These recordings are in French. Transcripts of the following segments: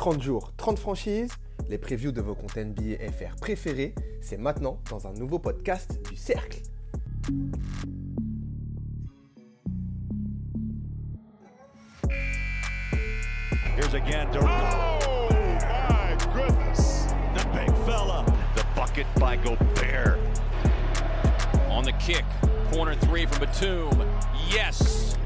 30 jours, 30 franchises, les previews de vos comptes NBA FR préférés, c'est maintenant dans un nouveau podcast du Cercle. Here's again Durant. Oh my goodness. The big fella. The bucket by Gobert. On the kick, corner three from Batum. Yes.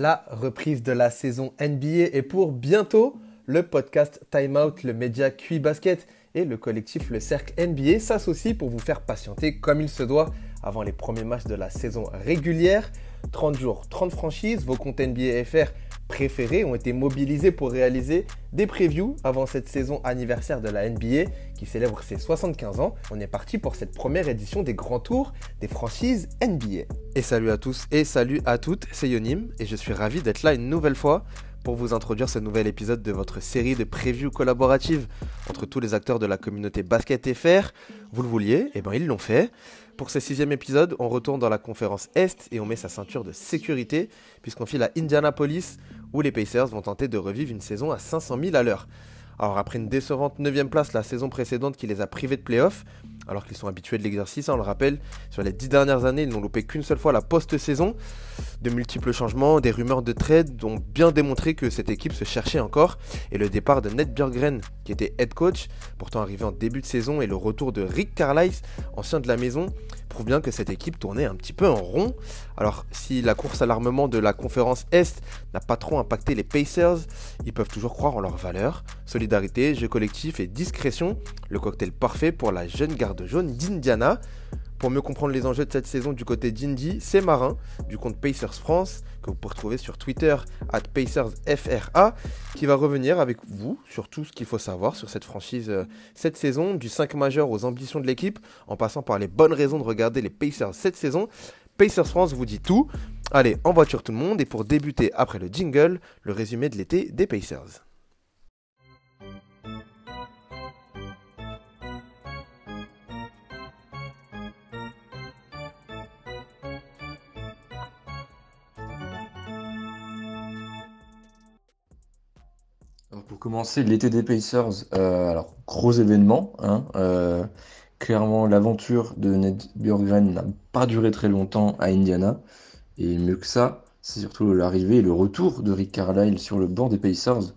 La reprise de la saison NBA est pour bientôt. Le podcast Time Out, le média QI Basket et le collectif Le Cercle NBA s'associent pour vous faire patienter comme il se doit avant les premiers matchs de la saison régulière. 30 jours, 30 franchises, vos comptes NBA FR préférés ont été mobilisés pour réaliser des previews avant cette saison anniversaire de la NBA qui célèbre ses 75 ans. On est parti pour cette première édition des grands tours des franchises NBA. Et salut à tous et salut à toutes, c'est Yonim et je suis ravi d'être là une nouvelle fois pour vous introduire ce nouvel épisode de votre série de previews collaboratives entre tous les acteurs de la communauté Basket FR. Vous le vouliez, et eh bien ils l'ont fait. Pour ce sixième épisode, on retourne dans la conférence Est et on met sa ceinture de sécurité puisqu'on file à Indianapolis où les Pacers vont tenter de revivre une saison à 500 000 à l'heure. Alors après une décevante 9 place la saison précédente qui les a privés de playoffs, alors qu'ils sont habitués de l'exercice, hein, on le rappelle, sur les 10 dernières années ils n'ont loupé qu'une seule fois la post-saison. De multiples changements, des rumeurs de trade ont bien démontré que cette équipe se cherchait encore, et le départ de Ned Björgren, qui était head coach, pourtant arrivé en début de saison, et le retour de Rick Carlisle, ancien de la maison, prouve bien que cette équipe tournait un petit peu en rond. Alors si la course à l'armement de la conférence Est n'a pas trop impacté les Pacers, ils peuvent toujours croire en leur valeur. Solidarité, jeu collectif et discrétion, le cocktail parfait pour la jeune garde jaune d'Indiana. Pour mieux comprendre les enjeux de cette saison du côté d'Indy, c'est Marin, du compte Pacers France, que vous pouvez retrouver sur Twitter, at PacersFRA, qui va revenir avec vous sur tout ce qu'il faut savoir sur cette franchise euh, cette saison, du 5 majeur aux ambitions de l'équipe, en passant par les bonnes raisons de regarder les Pacers cette saison. Pacers France vous dit tout. Allez, en voiture tout le monde, et pour débuter après le jingle, le résumé de l'été des Pacers. Commencer, l'été des Pacers, euh, alors gros événement. Hein, euh, clairement, l'aventure de Ned Bjorkgren n'a pas duré très longtemps à Indiana. Et mieux que ça, c'est surtout l'arrivée et le retour de Rick Carlisle sur le banc des Pacers.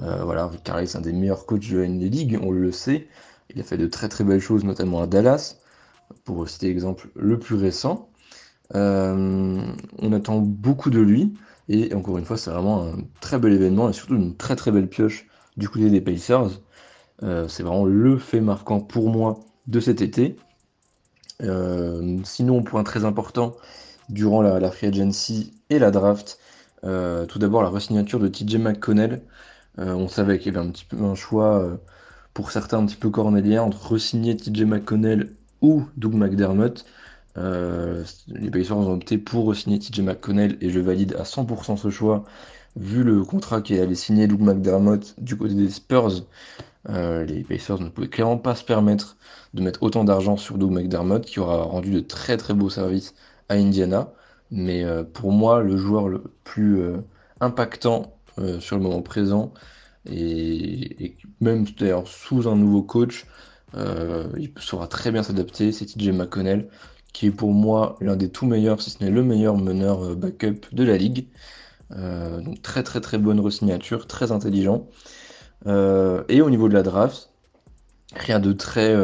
Euh, voilà, Rick Carlisle, c'est un des meilleurs coachs de la League, on le sait. Il a fait de très très belles choses, notamment à Dallas, pour citer l'exemple le plus récent. on attend beaucoup de lui. Et encore une fois, c'est vraiment un très bel événement et surtout une très très belle pioche du côté des Pacers. Euh, c'est vraiment le fait marquant pour moi de cet été. Euh, sinon, point très important, durant la, free agency et la draft, euh, tout d'abord la resignature de TJ McConnell. on savait qu'il y avait un un choix pour certains un petit peu cornélien entre resigner TJ McConnell ou Doug McDermott. Euh, les Pacers ont opté pour signer TJ McConnell et je valide à 100% ce choix vu le contrat qui allait signer Luke McDermott du côté des Spurs. Euh, les Pacers ne pouvaient clairement pas se permettre de mettre autant d'argent sur Doug McDermott qui aura rendu de très très beaux services à Indiana. Mais euh, pour moi, le joueur le plus impactant sur le moment présent et, et même d'ailleurs sous un nouveau coach, il saura très bien s'adapter, c'est TJ McConnell qui est pour moi l'un des tout meilleurs, si ce n'est le meilleur meneur euh, backup de la ligue. Euh, donc très très très bonne resignature, très intelligent. Euh, et au niveau de la draft, rien de très,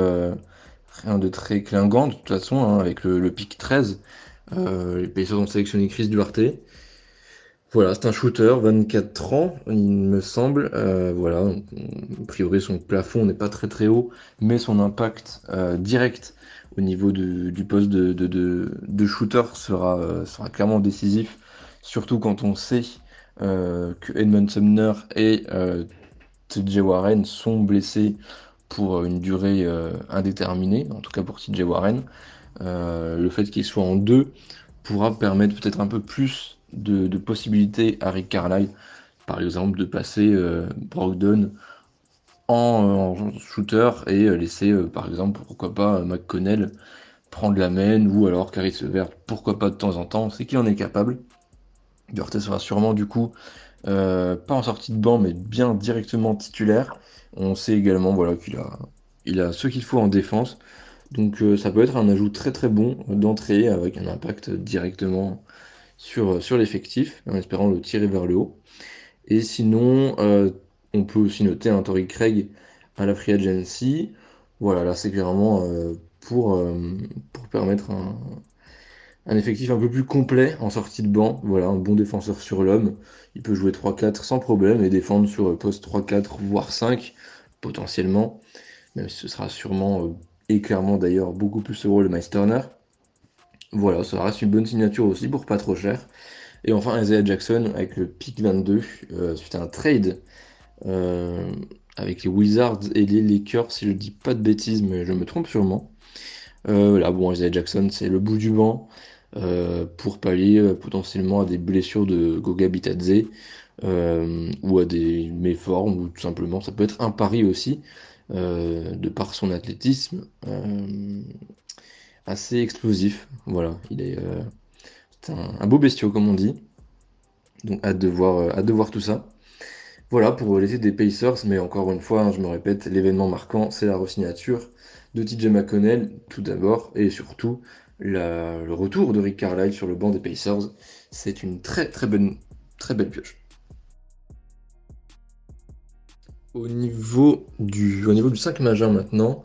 rien de très clingant de toute façon, hein, avec le, pic 13. les Pacers ont sélectionné Chris Duarte. Voilà, c'est un shooter, 24 ans, il me semble. voilà, a priori son plafond n'est pas très très haut, mais son impact direct au niveau du poste de, de, shooter sera, euh, sera clairement décisif, surtout quand on sait euh, que Edmund Sumner et euh, TJ Warren sont blessés pour une durée indéterminée, en tout cas pour TJ Warren. le fait qu'il soit en deux pourra permettre peut-être un peu plus de, possibilités à Rick Carlisle, par exemple, de passer Brogdon en, shooter et laisser, par exemple, pourquoi pas, McConnell prendre la main ou alors Caris Levert, pourquoi pas de temps en temps, c'est qu'il en est capable. Duarte sera sûrement du coup pas en sortie de banc mais bien directement titulaire. On sait également voilà, qu'il a, il a ce qu'il faut en défense. Donc euh, ça peut être un ajout très très bon d'entrée avec un impact directement sur, sur l'effectif, en espérant le tirer vers le haut. Et sinon, euh, on peut aussi noter un Tory Craig à la Free Agency. Voilà, là c'est clairement euh, pour, pour permettre un, effectif un peu plus complet en sortie de banc. Voilà, un bon défenseur sur l'homme. Il peut jouer 3-4 sans problème et défendre sur poste 3-4 voire 5 potentiellement. Même ce sera sûrement et clairement d'ailleurs beaucoup plus ce rôle de Miles. Voilà, ça reste une bonne signature aussi pour pas trop cher. Et enfin Isaiah Jackson avec le pick 22 euh, suite à un trade euh, avec les Wizards et les Lakers si je dis pas de bêtises mais je me trompe sûrement. Euh, voilà, bon Isaiah Jackson c'est le bout du banc pour pallier potentiellement à des blessures de Goga Bitadze ou à des méformes ou tout simplement ça peut être un pari aussi euh, de par son athlétisme euh, assez explosif. Voilà, il est, euh, un, beau bestiau comme on dit. Donc hâte de voir, hâte de voir tout ça. Voilà pour l'été des Pacers, mais encore une fois, hein, je me répète, l'événement marquant, c'est la resignature de TJ McConnell, tout d'abord, et surtout le retour de Rick Carlisle sur le banc des Pacers. C'est une très très bonne, très belle pioche. Au niveau du, au niveau du 5 majeur maintenant,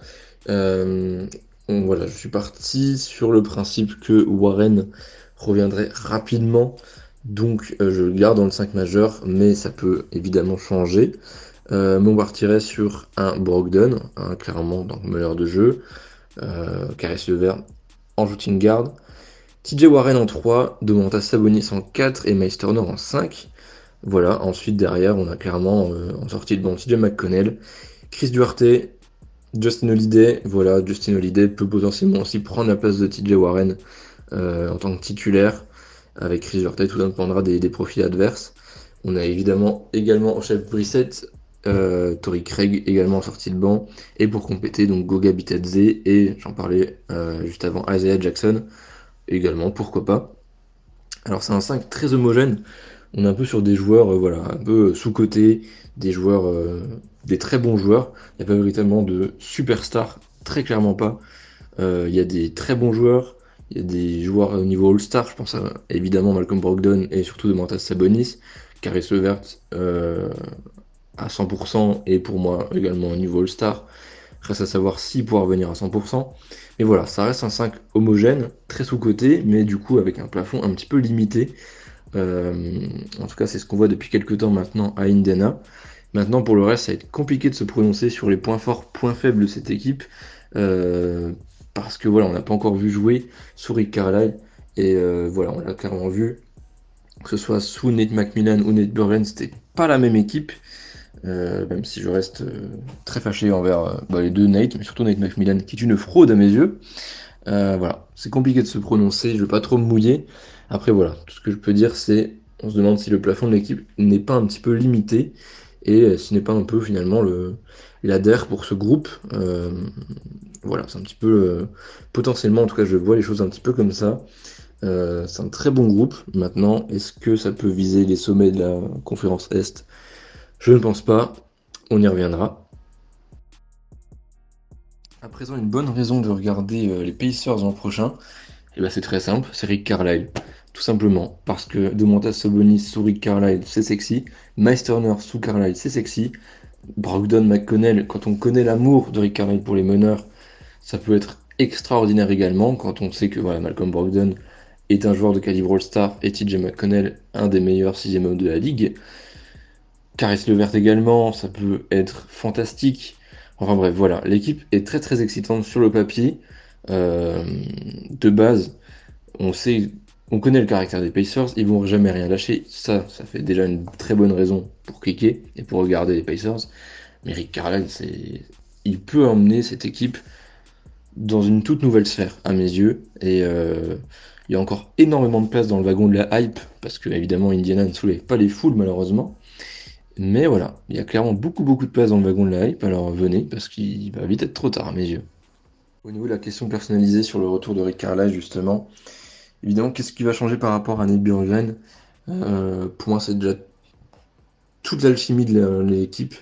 euh, voilà, je suis parti sur le principe que Warren reviendrait rapidement. Donc euh, je le garde dans le 5 majeur, mais ça peut évidemment changer. Euh, partirait sur un Brogdon, hein, clairement dans le meilleur de jeu. Euh, Caresse vert en shooting guard. TJ Warren en 3, Domantas Sabonis en 4 et Miles Turner en 5. Voilà, ensuite derrière, on a clairement euh, en sortie de banc TJ McConnell, Chris Duarte, Justin Holiday. Voilà, Justin Holiday peut potentiellement aussi prendre la place de TJ Warren euh, en tant que titulaire. Avec Chris Duarte, tout dépendra des, des profils adverses. On a évidemment également en chef Brissett, euh, Tori Craig également en sortie de banc. Et pour compléter, donc Goga Bitadze et j'en parlais juste avant Isaiah Jackson également, pourquoi pas. Alors c'est un 5 très homogène on est un peu sur des joueurs, euh, voilà, un peu sous-cotés, des joueurs, euh, des très bons joueurs. Il n'y a pas véritablement de superstars, très clairement pas. Euh, il y a des très bons joueurs, il y a des joueurs au niveau All-Star, je pense à évidemment Malcolm Brogdon et surtout de Mantas Sabonis, Caris Levert à 100% et pour moi également au niveau All-Star. Reste à savoir si pouvoir revenir à 100%. Mais voilà, ça reste un 5 homogène, très sous-coté, mais du coup avec un plafond un petit peu limité. Euh, en tout cas, c'est ce qu'on voit depuis quelques temps maintenant à Indiana. Maintenant, pour le reste, ça va être compliqué de se prononcer sur les points forts, points faibles de cette équipe. Euh, parce que voilà, on n'a pas encore vu jouer sous Rick Carlisle. Et euh, voilà, on l'a clairement vu. Que ce soit sous Nate McMillan ou Nate Burren, c'était pas la même équipe. même si je reste très fâché envers bah, les deux Nate, mais surtout Nate McMillan, qui est une fraude à mes yeux. voilà, c'est compliqué de se prononcer, je vais pas trop me mouiller. Après voilà, tout ce que je peux dire c'est, on se demande si le plafond de l'équipe n'est pas un petit peu limité et ce n'est pas un peu finalement le l'adhère pour ce groupe. Euh, voilà, c'est un petit peu euh, potentiellement, en tout cas je vois les choses un petit peu comme ça. Euh, c'est un très bon groupe. Maintenant, est-ce que ça peut viser les sommets de la conférence Est? Je ne pense pas. On y reviendra. À présent, une bonne raison de regarder les Pacers l'an prochain, et eh ben c'est très simple, c'est Rick Carlisle. Tout simplement parce que Domantas Sabonis sous Rick Carlisle, c'est sexy. Miles Turner sous Carlisle, c'est sexy. Brogdon McConnell, quand on connaît l'amour de Rick Carlisle pour les meneurs, ça peut être extraordinaire également. Quand on sait que voilà, Malcolm Brogdon est un joueur de calibre All-Star et TJ McConnell, un des meilleurs sixième hommes de la ligue. Caris Levert également, ça peut être fantastique. Enfin bref, voilà, l'équipe est très très excitante sur le papier. Euh, de base, on sait on connaît le caractère des Pacers, ils vont jamais rien lâcher. Ça, ça fait déjà une très bonne raison pour cliquer et pour regarder les Pacers. Mais Rick Carlisle, c'est, il peut emmener cette équipe dans une toute nouvelle sphère à mes yeux. Et euh, il y a encore énormément de place dans le wagon de la hype parce que évidemment Indiana ne soulève pas les foules malheureusement. Mais voilà, il y a clairement beaucoup beaucoup de place dans le wagon de la hype, alors venez parce qu'il va vite être trop tard à mes yeux. Au niveau de la question personnalisée sur le retour de Rick Carlisle justement, évidemment qu'est-ce qui va changer par rapport à Nate Burgren euh, Pour moi c'est déjà toute l'alchimie de l'équipe,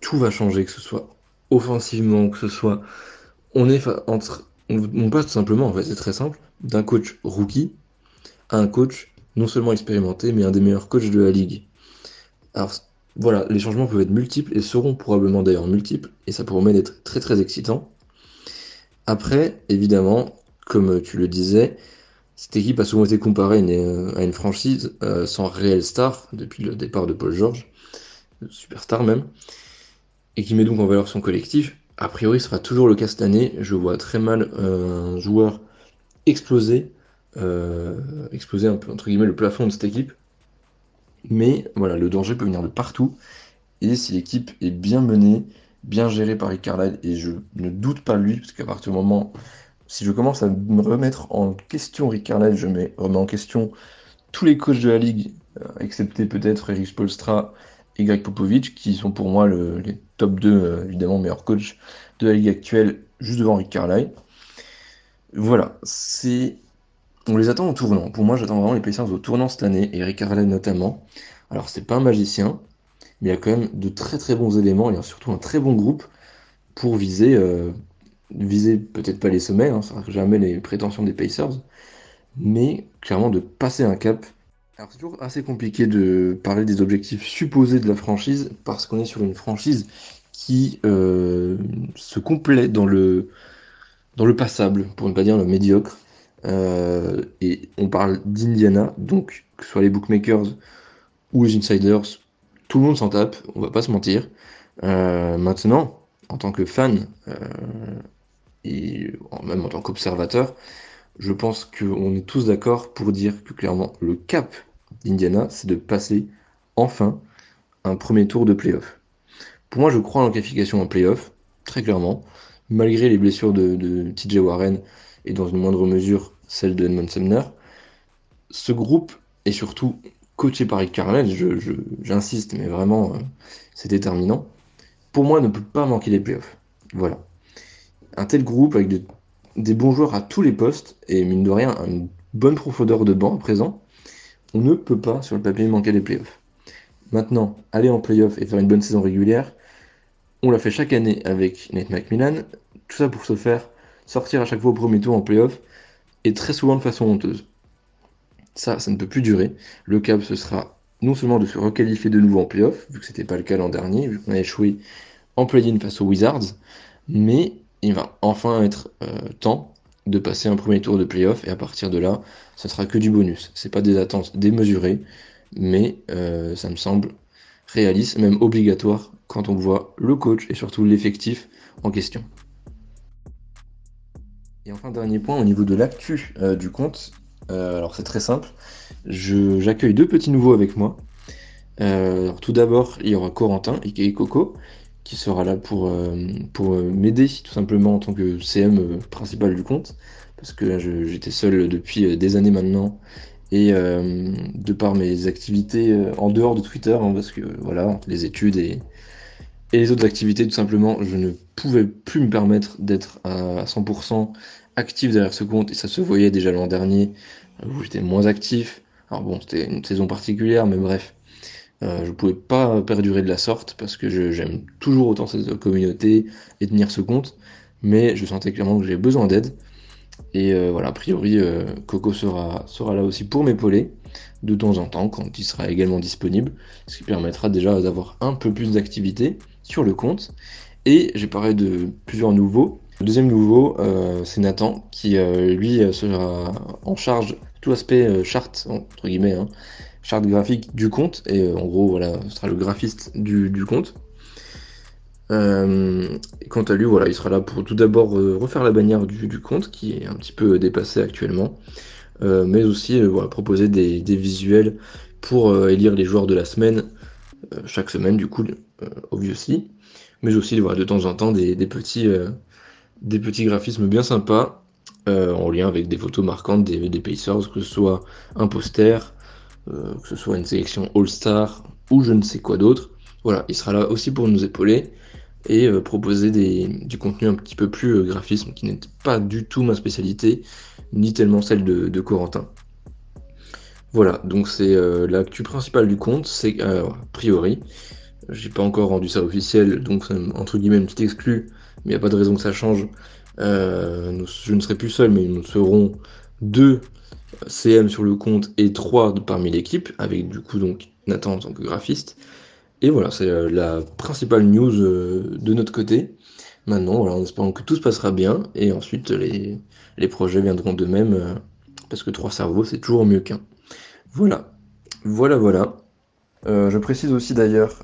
tout va changer, que ce soit offensivement, que ce soit... On est entre... On, passe tout simplement, en fait c'est très simple, d'un coach rookie à un coach non seulement expérimenté, mais un des meilleurs coachs de la ligue. Alors voilà, les changements peuvent être multiples et seront probablement d'ailleurs multiples, et ça promet d'être très très excitant. Après, évidemment, comme tu le disais, cette équipe a souvent été comparée à une, franchise euh, sans réelle star depuis le départ de Paul George, superstar même, et qui met donc en valeur son collectif. A priori, ce sera toujours le cas cette année. Je vois très mal un joueur exploser, euh, exploser un peu entre guillemets le plafond de cette équipe. Mais voilà, le danger peut venir de partout. Et si l'équipe est bien menée, bien gérée par Rick Carlisle, et je ne doute pas lui, parce qu'à partir du moment, si je commence à me remettre en question Rick Carlisle, je mets, remets en question tous les coachs de la ligue, euh, excepté peut-être Eric Spolstra et Greg Popovich, qui sont pour moi les top 2, euh, évidemment, meilleurs coachs de la ligue actuelle, juste devant Rick Carlisle. Voilà, c'est on les attend au tournant. Pour moi, j'attends vraiment les Pacers au tournant cette année, et Rick notamment. Alors, c'est pas un magicien, mais il y a quand même de très très bons éléments, et surtout un très bon groupe pour viser, euh, viser peut-être pas les sommets, hein, ça sera jamais les prétentions des Pacers, mais clairement de passer un cap. Alors, c'est toujours assez compliqué de parler des objectifs supposés de la franchise, parce qu'on est sur une franchise qui euh, se complète dans le, dans le passable, pour ne pas dire le médiocre. Euh, et on parle d'Indiana, donc que ce soit les bookmakers ou les insiders, tout le monde s'en tape, on va pas se mentir. Euh, maintenant, en tant que fan, et même en tant qu'observateur, je pense qu'on est tous d'accord pour dire que clairement le cap d'Indiana, c'est de passer enfin un premier tour de playoff. Pour moi, je crois en qualification en playoff, très clairement, malgré les blessures de, TJ Warren et dans une moindre mesure celle de Edmond Sumner. Ce groupe est surtout coaché par Rick Carlisle, j'insiste, mais vraiment, euh, c'est déterminant. Pour moi, ne peut pas manquer les playoffs. Voilà. Un tel groupe avec des bons joueurs à tous les postes, et mine de rien, une bonne profondeur de banc à présent, on ne peut pas, sur le papier, manquer les playoffs. Maintenant, aller en playoff et faire une bonne saison régulière, on l'a fait chaque année avec Nate McMillan, tout ça pour se faire sortir à chaque fois au premier tour en playoff et très souvent de façon honteuse. Ça, ça ne peut plus durer. Le cap, ce sera non seulement de se requalifier de nouveau en playoff, vu que c'était pas le cas l'an dernier, vu qu'on a échoué en play-in face aux Wizards, mais il va enfin être euh, temps de passer un premier tour de playoff, et à partir de là, ça sera que du bonus. C'est pas des attentes démesurées, mais euh, ça me semble réaliste, même obligatoire, quand on voit le coach et surtout l'effectif en question. Et enfin, dernier point au niveau de l'actu euh, du compte. Alors, c'est très simple. J'accueille deux petits nouveaux avec moi. Tout d'abord, il y aura Corentin et Coco qui sera là pour, pour m'aider tout simplement en tant que CM principal du compte. Parce que j'étais seul depuis des années maintenant. Et de par mes activités en dehors de Twitter, hein, parce que voilà, les études et, et les autres activités, tout simplement, je ne pouvais plus me permettre d'être à 100% actif derrière ce compte, et ça se voyait déjà l'an dernier, où j'étais moins actif. Alors bon, c'était une saison particulière, mais bref. Euh, je pouvais pas perdurer de la sorte parce que j'aime toujours autant cette communauté et tenir ce compte, mais je sentais clairement que j'ai besoin d'aide. Et euh, voilà, a priori, euh, Coco sera, sera là aussi pour m'épauler de temps en temps quand il sera également disponible, ce qui permettra déjà d'avoir un peu plus d'activité sur le compte. Et j'ai parlé de plusieurs nouveaux. Le deuxième nouveau, euh, c'est Nathan, qui euh, lui sera en charge tout aspect euh, charte, entre guillemets, hein, charte graphique du compte. Et en gros, voilà, ce sera le graphiste du, du compte. quant à lui, voilà, il sera là pour tout d'abord refaire la bannière du, du, compte, qui est un petit peu dépassée actuellement. mais aussi voilà, proposer des, des, visuels pour élire les joueurs de la semaine, chaque semaine du coup, obviously mais aussi voilà, de temps en temps des, petits, euh, des petits graphismes bien sympas euh, en lien avec des photos marquantes des, des Pacers, que ce soit un poster, euh, que ce soit une sélection All-Star, ou je ne sais quoi d'autre. Voilà, il sera là aussi pour nous épauler et euh, proposer du contenu un petit peu plus euh, graphisme, qui n'est pas du tout ma spécialité, ni tellement celle de, Corentin. Voilà, donc c'est l'actu principale du compte, c'est a priori, j'ai pas encore rendu ça officiel, donc c'est entre guillemets une petite exclue, mais il n'y a pas de raison que ça change. Je ne serai plus seul, mais nous serons deux CM sur le compte et trois parmi l'équipe, avec du coup donc Nathan en tant que graphiste. Et voilà, c'est euh, la principale news euh, de notre côté. Maintenant, voilà, en espérant que tout se passera bien, et ensuite les, les projets viendront de même, euh, parce que trois cerveaux, c'est toujours mieux qu'un. Voilà, voilà, voilà. Je précise aussi d'ailleurs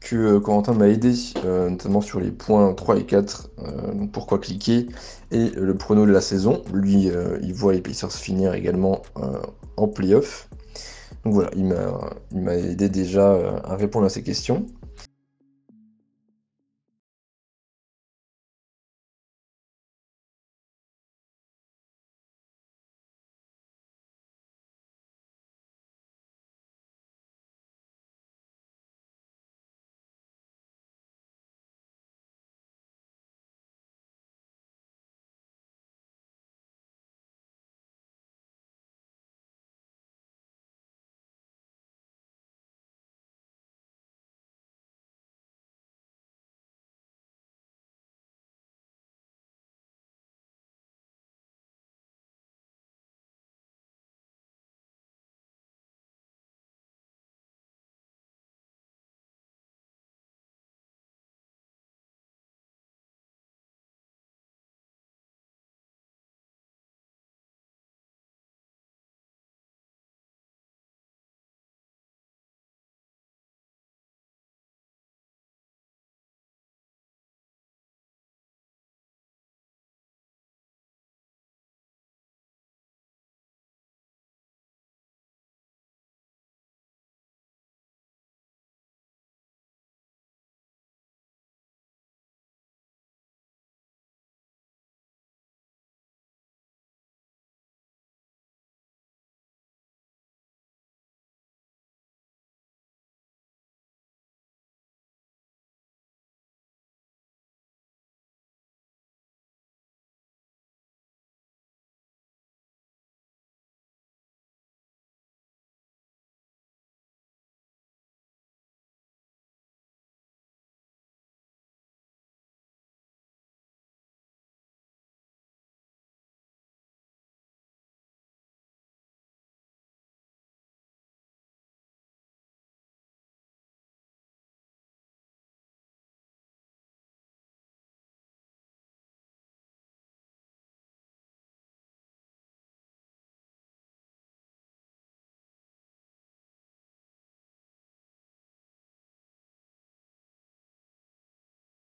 que Corentin m'a aidé, notamment sur les points 3 et 4, donc pourquoi cliquer, et le prono de la saison. Lui, il voit les Pacers finir également en playoff. Donc voilà, il m'a aidé déjà euh, à répondre à ces questions.